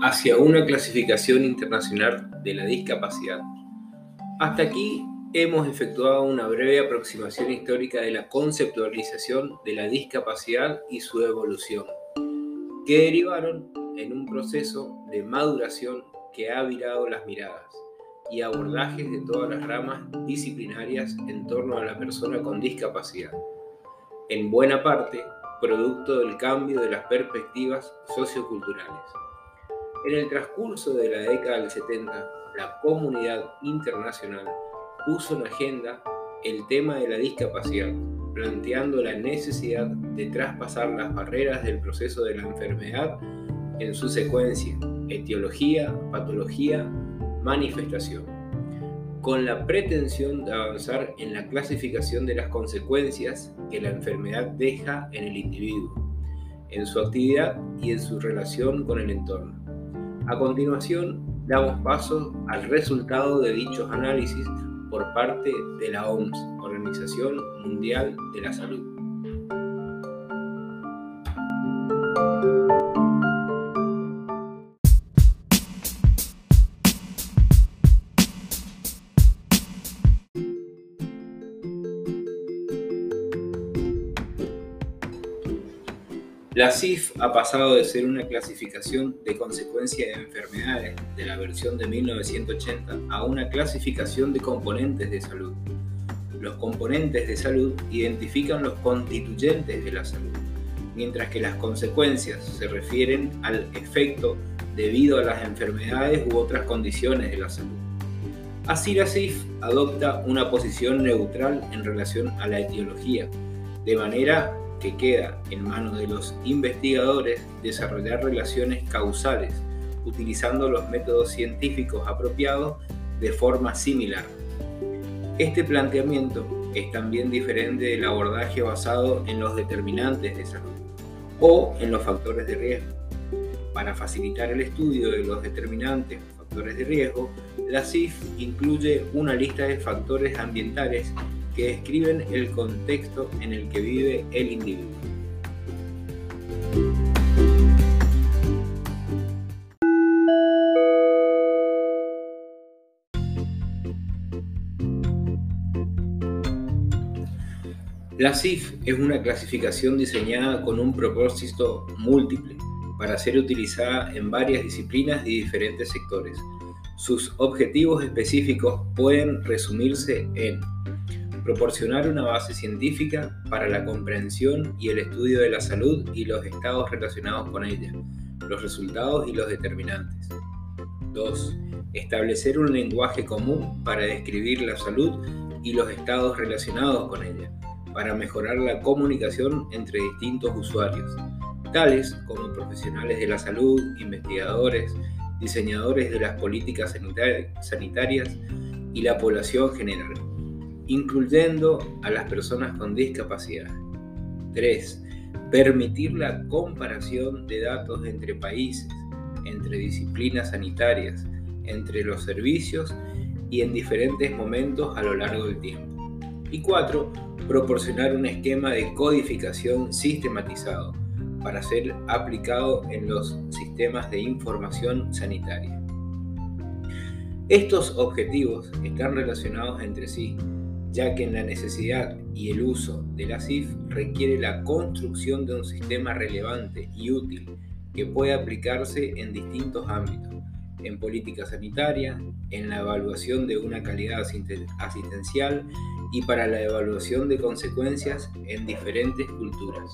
hacia una clasificación internacional de la discapacidad. Hasta aquí hemos efectuado una breve aproximación histórica de la conceptualización de la discapacidad y su evolución, que derivaron en un proceso de maduración que ha virado las miradas y abordajes de todas las ramas disciplinarias en torno a la persona con discapacidad, en buena parte producto del cambio de las perspectivas socioculturales. En el transcurso de la década del 70, la comunidad internacional puso en agenda el tema de la discapacidad, planteando la necesidad de traspasar las barreras del proceso de la enfermedad en su secuencia, etiología, patología, manifestación, con la pretensión de avanzar en la clasificación de las consecuencias que la enfermedad deja en el individuo, en su actividad y en su relación con el entorno. A continuación, damos paso al resultado de dichos análisis por parte de la OMS, Organización Mundial de la Salud. La CIF ha pasado de ser una clasificación de consecuencia de enfermedades de la versión de 1980 a una clasificación de componentes de salud. Los componentes de salud identifican los constituyentes de la salud, mientras que las consecuencias se refieren al efecto debido a las enfermedades u otras condiciones de la salud. Así la CIF adopta una posición neutral en relación a la etiología, de manera que queda en manos de los investigadores desarrollar relaciones causales utilizando los métodos científicos apropiados de forma similar. Este planteamiento es también diferente del abordaje basado en los determinantes de salud o en los factores de riesgo. Para facilitar el estudio de los determinantes o factores de riesgo, la CIF incluye una lista de factores ambientales que describen el contexto en el que vive el individuo. La CIF es una clasificación diseñada con un propósito múltiple para ser utilizada en varias disciplinas y diferentes sectores. Sus objetivos específicos pueden resumirse en proporcionar una base científica para la comprensión y el estudio de la salud y los estados relacionados con ella, los resultados y los determinantes. 2. Establecer un lenguaje común para describir la salud y los estados relacionados con ella, para mejorar la comunicación entre distintos usuarios, tales como profesionales de la salud, investigadores, diseñadores de las políticas sanitarias y la población general incluyendo a las personas con discapacidad. 3. Permitir la comparación de datos entre países, entre disciplinas sanitarias, entre los servicios y en diferentes momentos a lo largo del tiempo. Y 4. Proporcionar un esquema de codificación sistematizado para ser aplicado en los sistemas de información sanitaria. Estos objetivos están relacionados entre sí ya que la necesidad y el uso de la CIF requiere la construcción de un sistema relevante y útil que pueda aplicarse en distintos ámbitos, en política sanitaria, en la evaluación de una calidad asistencial y para la evaluación de consecuencias en diferentes culturas.